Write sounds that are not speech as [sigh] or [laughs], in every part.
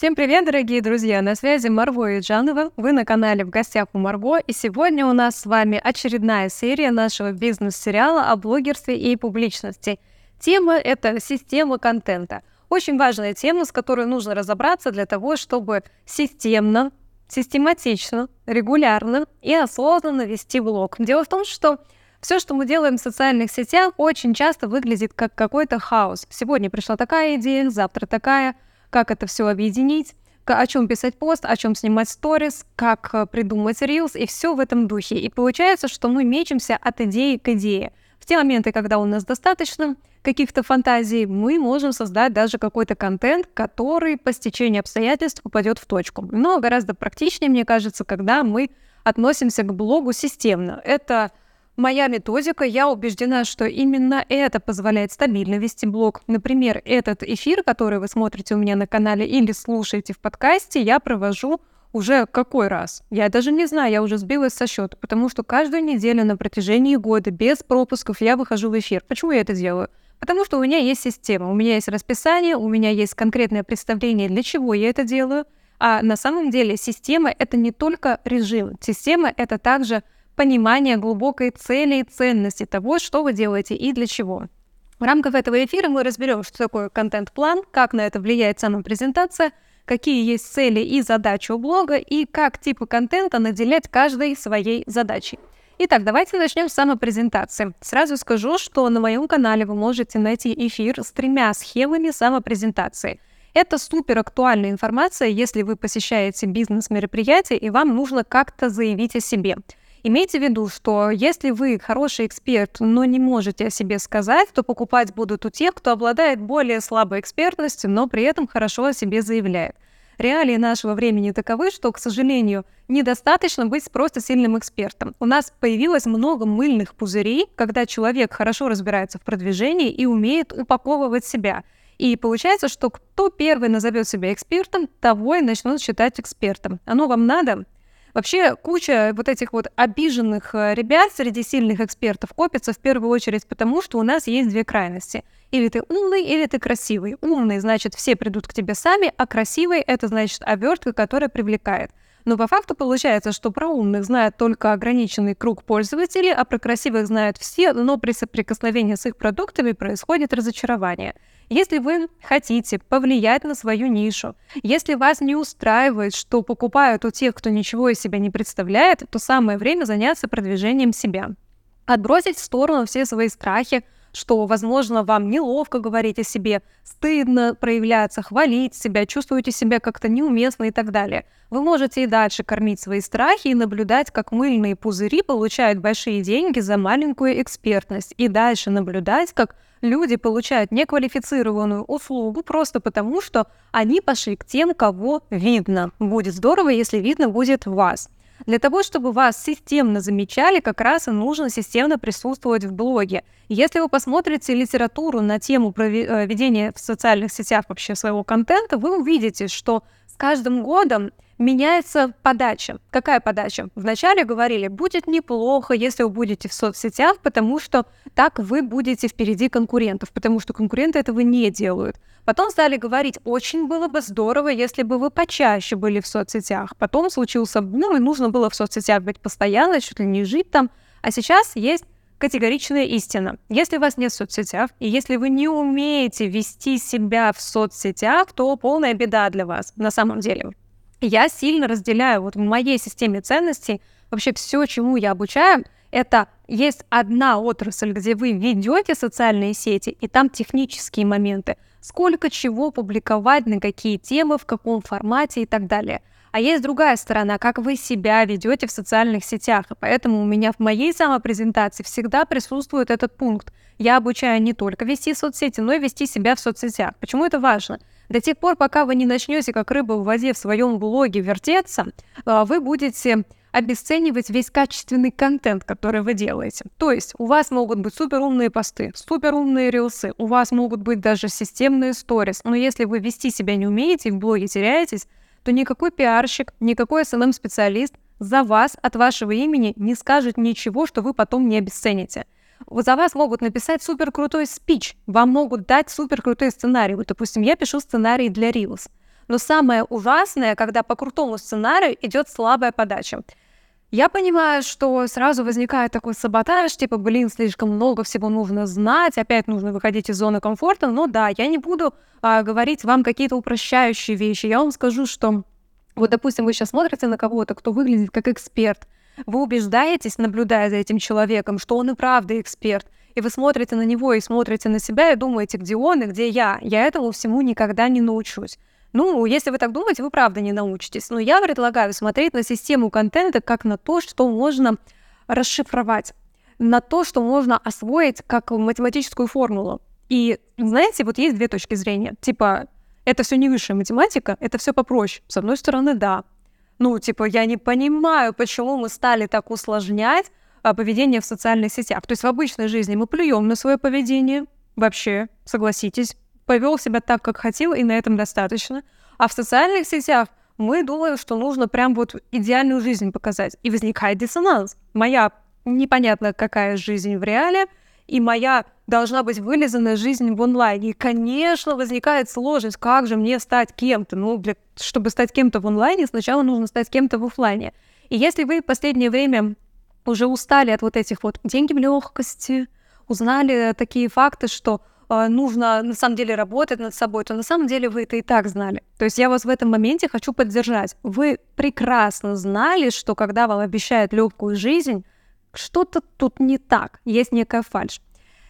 Всем привет, дорогие друзья! На связи Марго и Джанова. Вы на канале «В гостях у Марго», и сегодня у нас с вами очередная серия нашего бизнес-сериала о блогерстве и публичности. Тема — это система контента. Очень важная тема, с которой нужно разобраться для того, чтобы системно, систематично, регулярно и осознанно вести блог. Дело в том, что все, что мы делаем в социальных сетях, очень часто выглядит как какой-то хаос. Сегодня пришла такая идея, завтра такая — как это все объединить, о чем писать пост, о чем снимать сторис, как э, придумать рилс, и все в этом духе. И получается, что мы мечемся от идеи к идее. В те моменты, когда у нас достаточно каких-то фантазий, мы можем создать даже какой-то контент, который по стечению обстоятельств попадет в точку. Но гораздо практичнее, мне кажется, когда мы относимся к блогу системно. Это Моя методика, я убеждена, что именно это позволяет стабильно вести блог. Например, этот эфир, который вы смотрите у меня на канале или слушаете в подкасте, я провожу уже какой раз? Я даже не знаю, я уже сбилась со счета, потому что каждую неделю на протяжении года без пропусков я выхожу в эфир. Почему я это делаю? Потому что у меня есть система, у меня есть расписание, у меня есть конкретное представление, для чего я это делаю. А на самом деле система — это не только режим. Система — это также понимание глубокой цели и ценности того, что вы делаете и для чего. В рамках этого эфира мы разберем, что такое контент-план, как на это влияет сама презентация, какие есть цели и задачи у блога и как типы контента наделять каждой своей задачей. Итак, давайте начнем с самопрезентации. Сразу скажу, что на моем канале вы можете найти эфир с тремя схемами самопрезентации. Это супер актуальная информация, если вы посещаете бизнес-мероприятие и вам нужно как-то заявить о себе – Имейте в виду, что если вы хороший эксперт, но не можете о себе сказать, то покупать будут у тех, кто обладает более слабой экспертностью, но при этом хорошо о себе заявляет. Реалии нашего времени таковы, что, к сожалению, недостаточно быть просто сильным экспертом. У нас появилось много мыльных пузырей, когда человек хорошо разбирается в продвижении и умеет упаковывать себя. И получается, что кто первый назовет себя экспертом, того и начнут считать экспертом. Оно вам надо? Вообще куча вот этих вот обиженных э, ребят среди сильных экспертов копится в первую очередь потому, что у нас есть две крайности. Или ты умный, или ты красивый. Умный, значит, все придут к тебе сами, а красивый — это значит обертка, которая привлекает. Но по факту получается, что про умных знает только ограниченный круг пользователей, а про красивых знают все, но при соприкосновении с их продуктами происходит разочарование. Если вы хотите повлиять на свою нишу, если вас не устраивает, что покупают у тех, кто ничего из себя не представляет, то самое время заняться продвижением себя. Отбросить в сторону все свои страхи, что, возможно, вам неловко говорить о себе, стыдно проявляться, хвалить себя, чувствуете себя как-то неуместно и так далее. Вы можете и дальше кормить свои страхи и наблюдать, как мыльные пузыри получают большие деньги за маленькую экспертность, и дальше наблюдать, как люди получают неквалифицированную услугу просто потому, что они пошли к тем, кого видно. Будет здорово, если видно будет вас. Для того, чтобы вас системно замечали, как раз и нужно системно присутствовать в блоге. Если вы посмотрите литературу на тему э, ведения в социальных сетях вообще своего контента, вы увидите, что каждым годом меняется подача. Какая подача? Вначале говорили, будет неплохо, если вы будете в соцсетях, потому что так вы будете впереди конкурентов, потому что конкуренты этого не делают. Потом стали говорить, очень было бы здорово, если бы вы почаще были в соцсетях. Потом случился бум, и нужно было в соцсетях быть постоянно, чуть ли не жить там. А сейчас есть категоричная истина. Если вас нет в соцсетях, и если вы не умеете вести себя в соцсетях, то полная беда для вас на самом деле я сильно разделяю вот в моей системе ценностей вообще все, чему я обучаю, это есть одна отрасль, где вы ведете социальные сети, и там технические моменты. Сколько чего публиковать, на какие темы, в каком формате и так далее. А есть другая сторона, как вы себя ведете в социальных сетях. И поэтому у меня в моей самопрезентации всегда присутствует этот пункт. Я обучаю не только вести соцсети, но и вести себя в соцсетях. Почему это важно? До тех пор, пока вы не начнете, как рыба в воде, в своем блоге вертеться, а, вы будете обесценивать весь качественный контент, который вы делаете. То есть у вас могут быть суперумные посты, суперумные рилсы, у вас могут быть даже системные сторис, но если вы вести себя не умеете и в блоге теряетесь, то никакой пиарщик, никакой SMM-специалист за вас от вашего имени не скажет ничего, что вы потом не обесцените за вас могут написать супер крутой спич, вам могут дать супер крутой сценарий. Вот, допустим, я пишу сценарий для Reels. Но самое ужасное, когда по крутому сценарию идет слабая подача. Я понимаю, что сразу возникает такой саботаж, типа, блин, слишком много всего нужно знать, опять нужно выходить из зоны комфорта. Но да, я не буду а, говорить вам какие-то упрощающие вещи. Я вам скажу, что вот, допустим, вы сейчас смотрите на кого-то, кто выглядит как эксперт, вы убеждаетесь, наблюдая за этим человеком, что он и правда эксперт, и вы смотрите на него и смотрите на себя и думаете, где он и где я. Я этому всему никогда не научусь. Ну, если вы так думаете, вы правда не научитесь. Но я предлагаю смотреть на систему контента как на то, что можно расшифровать, на то, что можно освоить как математическую формулу. И знаете, вот есть две точки зрения. Типа, это все не высшая математика, это все попроще. С одной стороны, да. Ну, типа, я не понимаю, почему мы стали так усложнять а, поведение в социальных сетях. То есть в обычной жизни мы плюем на свое поведение, вообще, согласитесь, повел себя так, как хотел, и на этом достаточно. А в социальных сетях мы думаем, что нужно прям вот идеальную жизнь показать. И возникает диссонанс. Моя непонятно какая жизнь в реале, и моя должна быть вылизанная жизнь в онлайне. И, конечно, возникает сложность, как же мне стать кем-то. Ну, для, чтобы стать кем-то в онлайне, сначала нужно стать кем-то в офлайне. И если вы в последнее время уже устали от вот этих вот деньги в легкости, узнали такие факты, что нужно на самом деле работать над собой, то на самом деле вы это и так знали. То есть я вас в этом моменте хочу поддержать. Вы прекрасно знали, что когда вам обещают легкую жизнь, что-то тут не так, есть некая фальшь.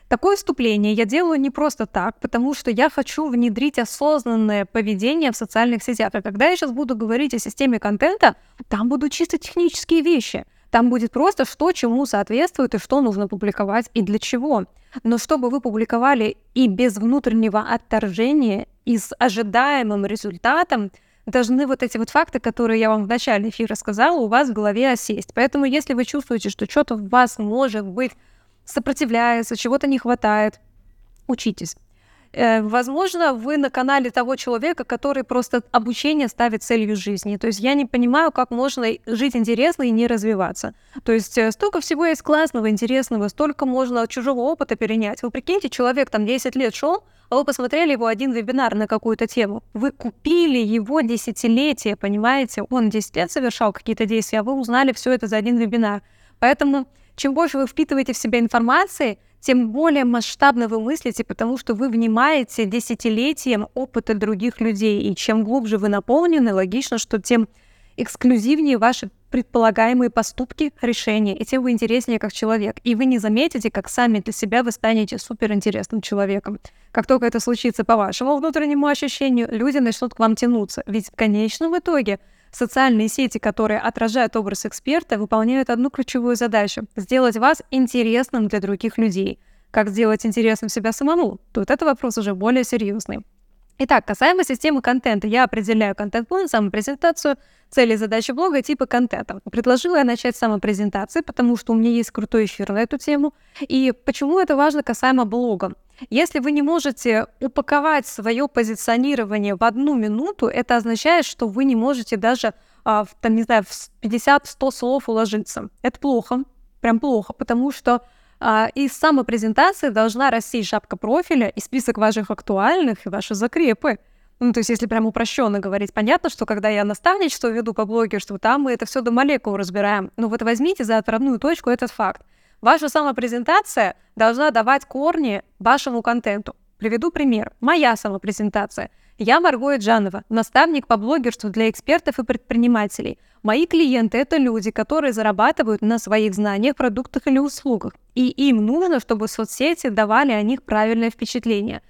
Такое вступление я делаю не просто так, потому что я хочу внедрить осознанное поведение в социальных сетях. И когда я сейчас буду говорить о системе контента, там будут чисто технические вещи. Там будет просто что чему соответствует и что нужно публиковать и для чего. Но чтобы вы публиковали и без внутреннего отторжения, и с ожидаемым результатом, должны вот эти вот факты, которые я вам в начале эфира сказала, у вас в голове осесть. Поэтому если вы чувствуете, что что-то в вас может быть сопротивляется, чего-то не хватает, учитесь. Э, возможно, вы на канале того человека, который просто обучение ставит целью жизни. То есть я не понимаю, как можно жить интересно и не развиваться. То есть э, столько всего есть классного, интересного, столько можно чужого опыта перенять. Вы прикиньте, человек там 10 лет шел, а вы посмотрели его один вебинар на какую-то тему. Вы купили его десятилетие, понимаете? Он 10 лет совершал какие-то действия, а вы узнали все это за один вебинар. Поэтому чем больше вы впитываете в себя информации, тем более масштабно вы мыслите, потому что вы внимаете десятилетиям опыта других людей. И чем глубже вы наполнены, логично, что тем эксклюзивнее ваши предполагаемые поступки, решения, и тем вы интереснее как человек. И вы не заметите, как сами для себя вы станете суперинтересным человеком. Как только это случится по вашему внутреннему ощущению, люди начнут к вам тянуться. Ведь в конечном итоге социальные сети, которые отражают образ эксперта, выполняют одну ключевую задачу — сделать вас интересным для других людей. Как сделать интересным себя самому? Тут это вопрос уже более серьезный. Итак, касаемо системы контента, я определяю контент-план, самопрезентацию, цели и задачи блога и типы контента. Предложила я начать с самопрезентации, потому что у меня есть крутой эфир на эту тему. И почему это важно касаемо блога? Если вы не можете упаковать свое позиционирование в одну минуту, это означает, что вы не можете даже, а, в, там, не знаю, в 50-100 слов уложиться. Это плохо, прям плохо, потому что а, из самопрезентации должна расти шапка профиля и список ваших актуальных и ваши закрепы. Ну, то есть, если прям упрощенно говорить, понятно, что когда я наставничество веду по блогерству, там мы это все до молекул разбираем. Но вот возьмите за отправную точку этот факт. Ваша самопрезентация должна давать корни вашему контенту. Приведу пример. Моя самопрезентация. Я Марго Джанова, наставник по блогерству для экспертов и предпринимателей. Мои клиенты – это люди, которые зарабатывают на своих знаниях, продуктах или услугах. И им нужно, чтобы соцсети давали о них правильное впечатление.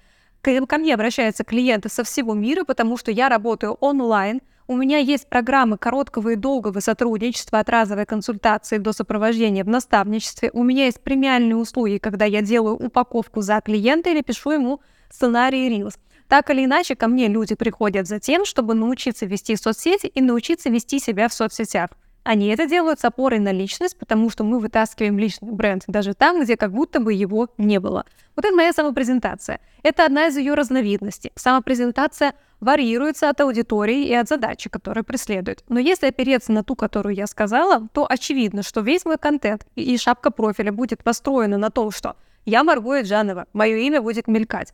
Ко мне обращаются клиенты со всего мира, потому что я работаю онлайн, у меня есть программы короткого и долгого сотрудничества от разовой консультации до сопровождения в наставничестве. У меня есть премиальные услуги, когда я делаю упаковку за клиента или пишу ему сценарий Reels. Так или иначе, ко мне люди приходят за тем, чтобы научиться вести соцсети и научиться вести себя в соцсетях. Они это делают с опорой на личность, потому что мы вытаскиваем личный бренд даже там, где как будто бы его не было. Вот это моя самопрезентация. Это одна из ее разновидностей. Самопрезентация варьируется от аудитории и от задачи, которые преследует. Но если опереться на ту, которую я сказала, то очевидно, что весь мой контент и шапка профиля будет построена на том, что я Марго Джанова, мое имя будет мелькать.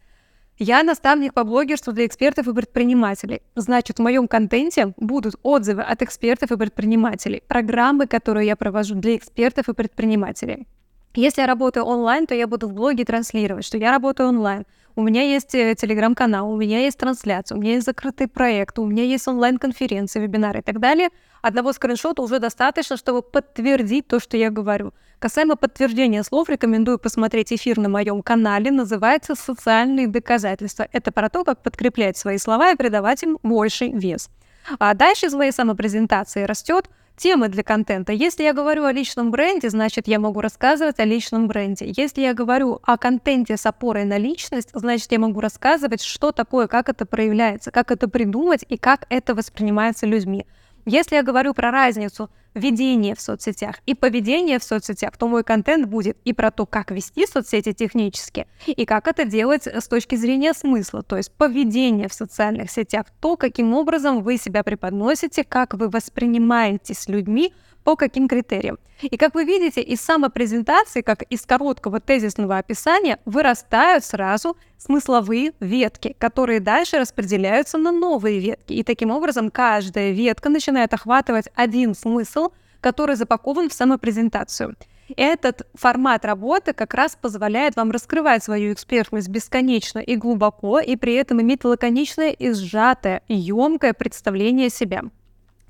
Я наставник по блогерству для экспертов и предпринимателей. Значит, в моем контенте будут отзывы от экспертов и предпринимателей, программы, которые я провожу для экспертов и предпринимателей. Если я работаю онлайн, то я буду в блоге транслировать, что я работаю онлайн. У меня есть э, телеграм-канал, у меня есть трансляция, у меня есть закрытый проект, у меня есть онлайн-конференции, вебинары и так далее. Одного скриншота уже достаточно, чтобы подтвердить то, что я говорю. Касаемо подтверждения слов, рекомендую посмотреть эфир на моем канале, называется «Социальные доказательства». Это про то, как подкреплять свои слова и придавать им больший вес. А дальше из моей самопрезентации растет темы для контента. Если я говорю о личном бренде, значит, я могу рассказывать о личном бренде. Если я говорю о контенте с опорой на личность, значит, я могу рассказывать, что такое, как это проявляется, как это придумать и как это воспринимается людьми. Если я говорю про разницу ведения в соцсетях и поведения в соцсетях, то мой контент будет и про то, как вести соцсети технически, и как это делать с точки зрения смысла, то есть поведение в социальных сетях, то, каким образом вы себя преподносите, как вы воспринимаете с людьми, по каким критериям. И как вы видите, из самопрезентации, как из короткого тезисного описания, вырастают сразу смысловые ветки, которые дальше распределяются на новые ветки. И таким образом каждая ветка начинает охватывать один смысл, который запакован в самопрезентацию. Этот формат работы как раз позволяет вам раскрывать свою экспертность бесконечно и глубоко, и при этом иметь лаконичное и сжатое, емкое представление себя.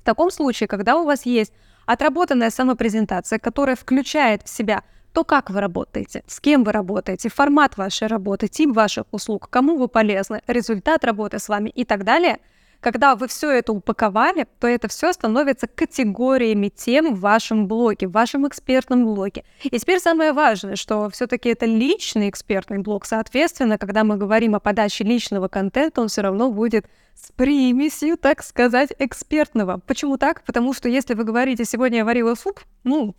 В таком случае, когда у вас есть Отработанная самопрезентация, которая включает в себя то, как вы работаете, с кем вы работаете, формат вашей работы, тип ваших услуг, кому вы полезны, результат работы с вами и так далее – когда вы все это упаковали, то это все становится категориями тем в вашем блоге, в вашем экспертном блоге. И теперь самое важное, что все-таки это личный экспертный блог. Соответственно, когда мы говорим о подаче личного контента, он все равно будет с примесью, так сказать, экспертного. Почему так? Потому что если вы говорите «сегодня я варила суп», ну,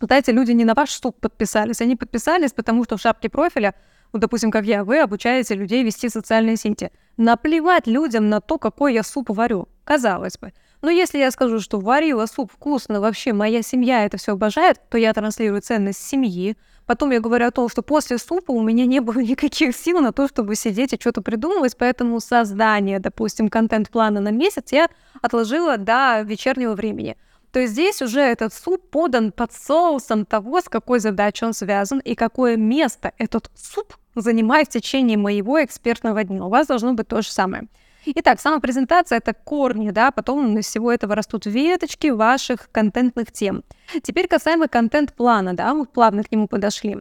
знаете, люди не на ваш суп подписались, они подписались, потому что в шапке профиля вот, допустим, как я, вы обучаете людей вести социальные сети. Наплевать людям на то, какой я суп варю, казалось бы. Но если я скажу, что варила суп вкусно, вообще моя семья это все обожает, то я транслирую ценность семьи. Потом я говорю о том, что после супа у меня не было [laughs] никаких сил на то, чтобы сидеть и что-то придумывать, поэтому создание, допустим, контент-плана на месяц я отложила до вечернего времени то есть здесь уже этот суп подан под соусом того, с какой задачей он связан и какое место этот суп занимает в течение моего экспертного дня. У вас должно быть то же самое. Итак, сама презентация — это корни, да, потом из всего этого растут веточки ваших контентных тем. Теперь касаемо контент-плана, да, мы плавно к нему подошли.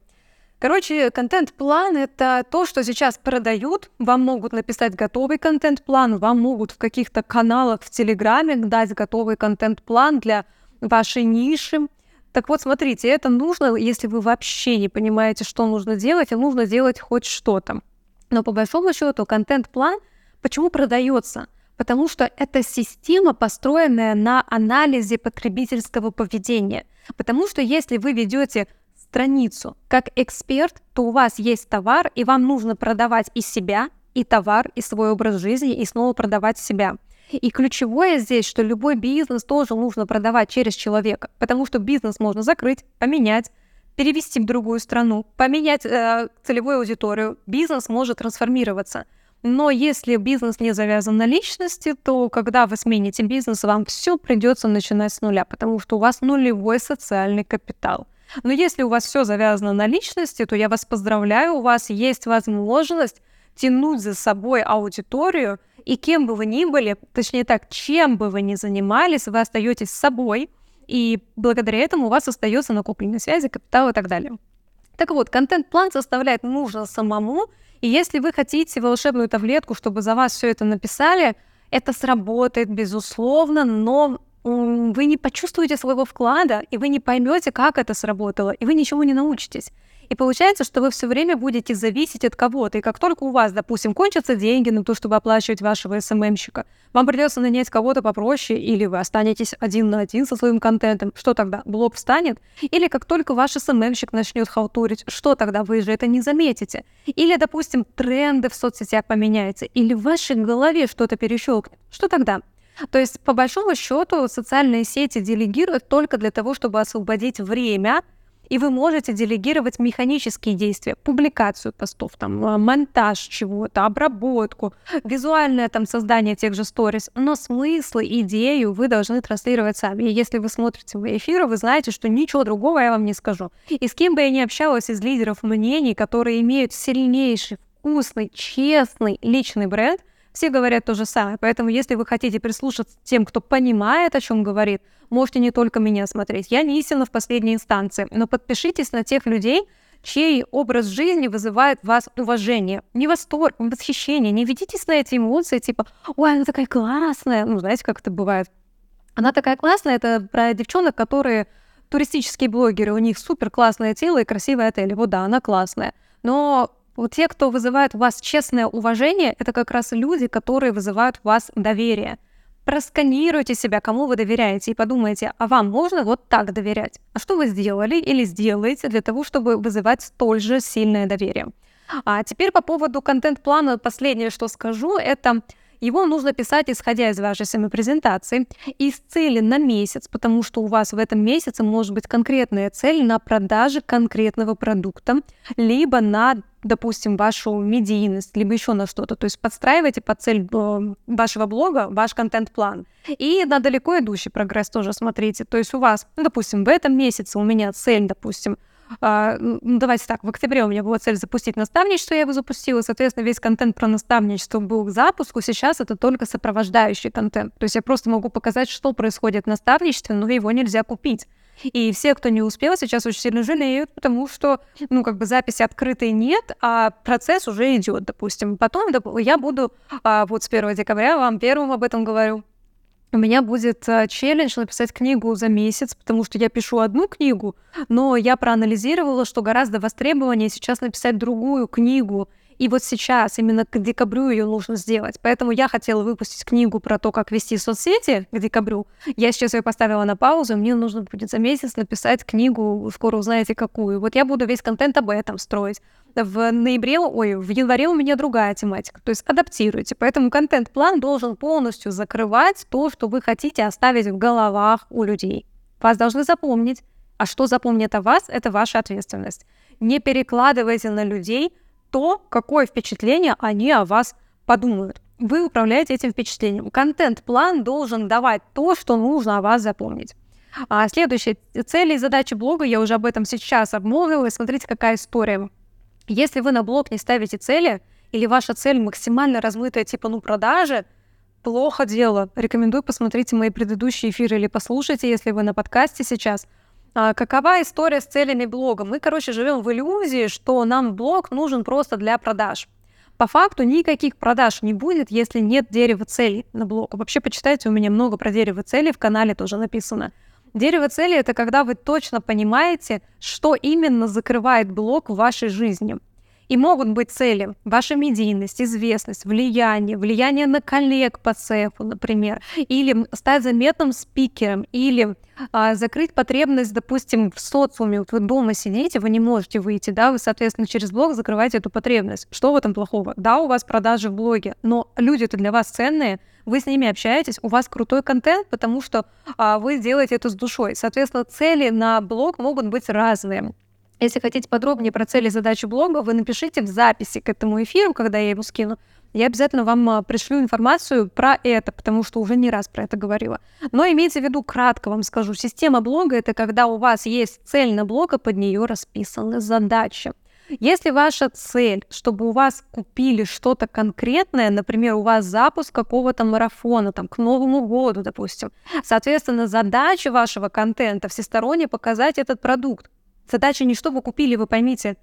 Короче, контент-план — это то, что сейчас продают. Вам могут написать готовый контент-план, вам могут в каких-то каналах в Телеграме дать готовый контент-план для вашей ниши. Так вот, смотрите, это нужно, если вы вообще не понимаете, что нужно делать, а нужно делать хоть что-то. Но по большому счету контент-план почему продается? Потому что это система, построенная на анализе потребительского поведения. Потому что если вы ведете страницу. Как эксперт, то у вас есть товар, и вам нужно продавать и себя, и товар, и свой образ жизни, и снова продавать себя. И ключевое здесь, что любой бизнес тоже нужно продавать через человека, потому что бизнес можно закрыть, поменять, перевести в другую страну, поменять э, целевую аудиторию. Бизнес может трансформироваться. Но если бизнес не завязан на личности, то когда вы смените бизнес, вам все придется начинать с нуля, потому что у вас нулевой социальный капитал. Но если у вас все завязано на личности, то я вас поздравляю, у вас есть возможность тянуть за собой аудиторию, и кем бы вы ни были, точнее так, чем бы вы ни занимались, вы остаетесь собой, и благодаря этому у вас остается накопленные связи, капитал и так далее. Так вот, контент-план составлять нужно самому, и если вы хотите волшебную таблетку, чтобы за вас все это написали, это сработает, безусловно, но вы не почувствуете своего вклада, и вы не поймете, как это сработало, и вы ничего не научитесь. И получается, что вы все время будете зависеть от кого-то. И как только у вас, допустим, кончатся деньги на то, чтобы оплачивать вашего СММщика, вам придется нанять кого-то попроще, или вы останетесь один на один со своим контентом. Что тогда? Блог встанет? Или как только ваш СММщик начнет халтурить, что тогда? Вы же это не заметите. Или, допустим, тренды в соцсетях поменяются, или в вашей голове что-то перещелкнет. Что тогда? То есть, по большому счету, социальные сети делегируют только для того, чтобы освободить время И вы можете делегировать механические действия, публикацию постов, там, а, монтаж чего-то, обработку, визуальное там создание тех же сторис. Но смысл, идею вы должны транслировать сами. И если вы смотрите мои эфиры, вы знаете, что ничего другого я вам не скажу. И с кем бы я ни общалась из лидеров мнений, которые имеют сильнейший, вкусный, честный личный бренд, все говорят то же самое. Поэтому, если вы хотите прислушаться тем, кто понимает, о чем говорит, можете не только меня смотреть. Я не истина в последней инстанции, но подпишитесь на тех людей, чей образ жизни вызывает вас уважение. Не восторг, не восхищение. Не ведитесь на эти эмоции, типа, ой, она такая классная. Ну, знаете, как это бывает. Она такая классная, это про девчонок, которые туристические блогеры, у них супер классное тело и красивые отели. Вот да, она классная. Но вот те, кто вызывает у вас честное уважение, это как раз люди, которые вызывают у вас доверие. Просканируйте себя, кому вы доверяете, и подумайте, а вам можно вот так доверять? А что вы сделали или сделаете для того, чтобы вызывать столь же сильное доверие? А теперь по поводу контент-плана последнее, что скажу, это его нужно писать, исходя из вашей самопрезентации, из цели на месяц, потому что у вас в этом месяце может быть конкретная цель на продаже конкретного продукта, либо на допустим, вашу медийность, либо еще на что-то. То есть подстраивайте под цель э, вашего блога ваш контент-план. И на далеко идущий прогресс тоже смотрите. То есть у вас, ну, допустим, в этом месяце у меня цель, допустим, ну, давайте так, в октябре у меня была цель запустить наставничество, я его запустила, соответственно, весь контент про наставничество был к запуску, сейчас это только сопровождающий контент. То есть я просто могу показать, что происходит в наставничестве, но его нельзя купить. И все, кто не успел, сейчас очень сильно жалеют, потому что, ну, как бы записи открытой нет, а процесс уже идет, допустим. Потом я буду, а, вот с 1 декабря вам первым об этом говорю, у меня будет э, челлендж написать книгу за месяц, потому что я пишу одну книгу, но я проанализировала, что гораздо востребованнее сейчас написать другую книгу. И вот сейчас, именно к декабрю ее нужно сделать. Поэтому я хотела выпустить книгу про то, как вести соцсети к декабрю. Я сейчас ее поставила на паузу, мне нужно будет за месяц написать книгу, скоро узнаете какую. Вот я буду весь контент об этом строить в ноябре, ой, в январе у меня другая тематика. То есть адаптируйте. Поэтому контент-план должен полностью закрывать то, что вы хотите оставить в головах у людей. Вас должны запомнить. А что запомнит о вас, это ваша ответственность. Не перекладывайте на людей то, какое впечатление они о вас подумают. Вы управляете этим впечатлением. Контент-план должен давать то, что нужно о вас запомнить. А следующая цель и задача блога, я уже об этом сейчас обмолвилась. Смотрите, какая история. Если вы на блог не ставите цели, или ваша цель максимально размытая, типа, ну, продажи, плохо дело. Рекомендую посмотреть мои предыдущие эфиры или послушайте, если вы на подкасте сейчас. А, какова история с целями блога? Мы, короче, живем в иллюзии, что нам блог нужен просто для продаж. По факту никаких продаж не будет, если нет дерева целей на блог. Вообще, почитайте, у меня много про дерево целей в канале тоже написано. Дерево цели — это когда вы точно понимаете, что именно закрывает блок в вашей жизни. И могут быть цели – ваша медийность, известность, влияние, влияние на коллег по цеху, например, или стать заметным спикером, или а, закрыть потребность, допустим, в социуме. Вот вы дома сидите, вы не можете выйти, да, вы, соответственно, через блог закрываете эту потребность. Что в этом плохого? Да, у вас продажи в блоге, но люди-то для вас ценные, вы с ними общаетесь, у вас крутой контент, потому что а, вы делаете это с душой. Соответственно, цели на блог могут быть разные. Если хотите подробнее про цели и задачи блога, вы напишите в записи к этому эфиру, когда я его скину. Я обязательно вам а, пришлю информацию про это, потому что уже не раз про это говорила. Но имейте в виду, кратко вам скажу, система блога — это когда у вас есть цель на блог, а под нее расписаны задачи. Если ваша цель, чтобы у вас купили что-то конкретное, например, у вас запуск какого-то марафона, там, к Новому году, допустим, соответственно, задача вашего контента всесторонне показать этот продукт. Задача не чтобы купили, вы поймите.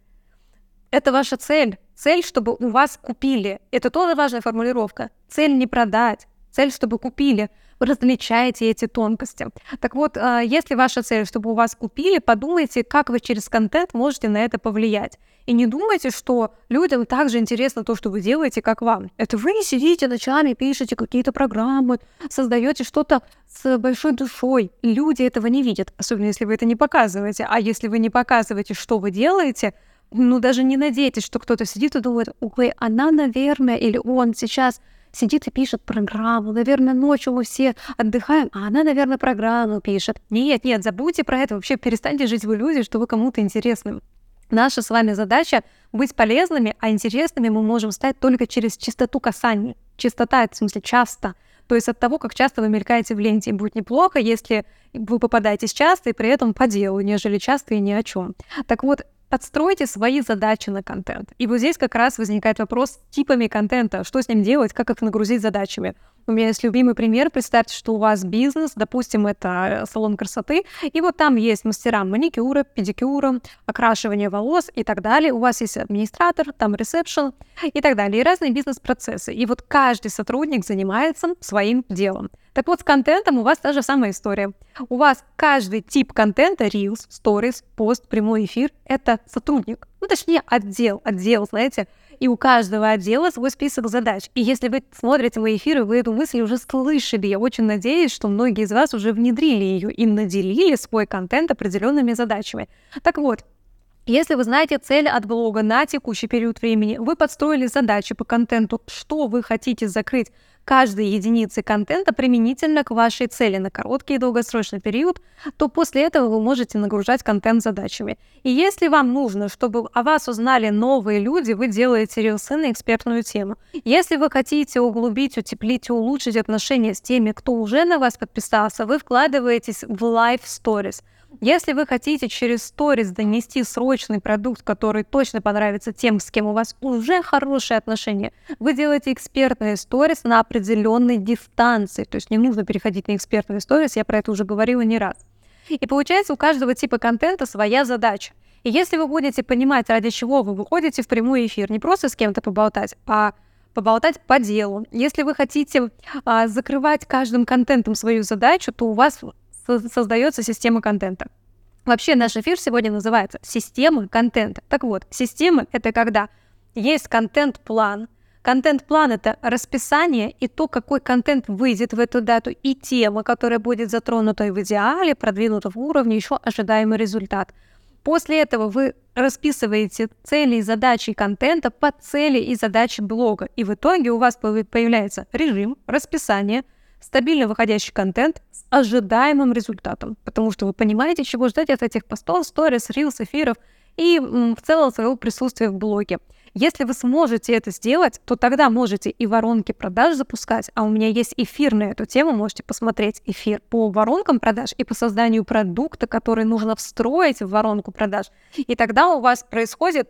Это ваша цель. Цель, чтобы у вас купили. Это тоже важная формулировка. Цель не продать. Цель, чтобы купили. Различаете эти тонкости. Так вот, а, если ваша цель, чтобы у вас купили, подумайте, как вы через контент можете на это повлиять. И не думайте, что людям также интересно то, что вы делаете, как вам. Это вы сидите ночами, пишете какие-то программы, создаете что-то с большой душой. Люди этого не видят, особенно если вы это не показываете. А если вы не показываете, что вы делаете, ну даже не надейтесь, что кто-то сидит и думает, ой, она, наверное, или он сейчас сидит и пишет программу. Наверное, ночью мы все отдыхаем, а она, наверное, программу пишет. Нет, нет, забудьте про это. Вообще перестаньте жить в иллюзии, что вы кому-то интересны. Наша с вами задача быть полезными, а интересными мы можем стать только через чистоту касаний. Чистота — это в смысле часто. То есть от того, как часто вы мелькаете в ленте, будет неплохо, если вы попадаетесь часто и при этом по делу, нежели часто и ни о чем. Так вот, подстройте свои задачи на контент. И вот здесь как раз возникает вопрос типами контента, что с ним делать, как их нагрузить задачами. У меня есть любимый пример. Представьте, что у вас бизнес, допустим, это салон красоты, и вот там есть мастера маникюра, педикюра, окрашивания волос и так далее. У вас есть администратор, там ресепшн и так далее, и разные бизнес-процессы. И вот каждый сотрудник занимается своим делом. Так вот, с контентом у вас та же самая история. У вас каждый тип контента, Reels, Stories, пост, прямой эфир, это сотрудник. Ну, точнее, отдел. Отдел, знаете, и у каждого отдела свой список задач. И если вы смотрите мои эфиры, вы эту мысль уже слышали. Я очень надеюсь, что многие из вас уже внедрили ее и наделили свой контент определенными задачами. Так вот, если вы знаете цель от блога на текущий период времени, вы подстроили задачи по контенту, что вы хотите закрыть каждой единицы контента применительно к вашей цели на короткий и долгосрочный период, то после этого вы можете нагружать контент задачами. И если вам нужно, чтобы о вас узнали новые люди, вы делаете рилсы на экспертную тему. Если вы хотите углубить, утеплить, улучшить отношения с теми, кто уже на вас подписался, вы вкладываетесь в live stories – если вы хотите через сторис донести срочный продукт, который точно понравится тем, с кем у вас уже хорошие отношения, вы делаете экспертные сторис на определенной дистанции. То есть не нужно переходить на экспертные сторис, я про это уже говорила не раз. И получается, у каждого типа контента своя задача. И если вы будете понимать, ради чего вы выходите в прямой эфир, не просто с кем-то поболтать, а поболтать по делу. Если вы хотите а, закрывать каждым контентом свою задачу, то у вас создается система контента. Вообще наш эфир сегодня называется «Система контента». Так вот, система — это когда есть контент-план, Контент-план — это расписание и то, какой контент выйдет в эту дату, и тема, которая будет затронута и в идеале, продвинута в уровне, еще ожидаемый результат. После этого вы расписываете цели и задачи контента по цели и задачи блога, и в итоге у вас появляется режим, расписание — стабильно выходящий контент с ожидаемым результатом, потому что вы понимаете, чего ждать от этих постов, сторис, рилс, эфиров и в целом своего присутствия в блоге. Если вы сможете это сделать, то тогда можете и воронки продаж запускать, а у меня есть эфир на эту тему, можете посмотреть эфир по воронкам продаж и по созданию продукта, который нужно встроить в воронку продаж. И тогда у вас происходит,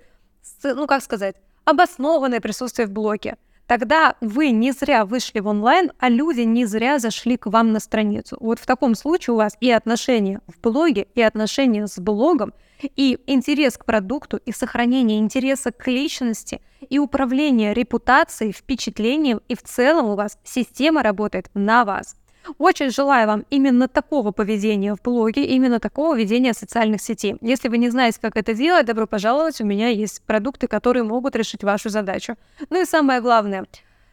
ну как сказать, обоснованное присутствие в блоге тогда вы не зря вышли в онлайн, а люди не зря зашли к вам на страницу. Вот в таком случае у вас и отношения в блоге, и отношения с блогом, и интерес к продукту, и сохранение интереса к личности, и управление репутацией, впечатлением, и в целом у вас система работает на вас. Очень желаю вам именно такого поведения в блоге, именно такого ведения социальных сетей. Если вы не знаете, как это делать, добро пожаловать, у меня есть продукты, которые могут решить вашу задачу. Ну и самое главное,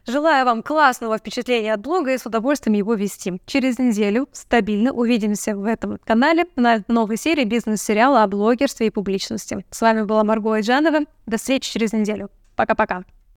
Желаю вам классного впечатления от блога и с удовольствием его вести. Через неделю стабильно увидимся в этом канале на новой серии бизнес-сериала о блогерстве и публичности. С вами была Марго Айджанова. До встречи через неделю. Пока-пока.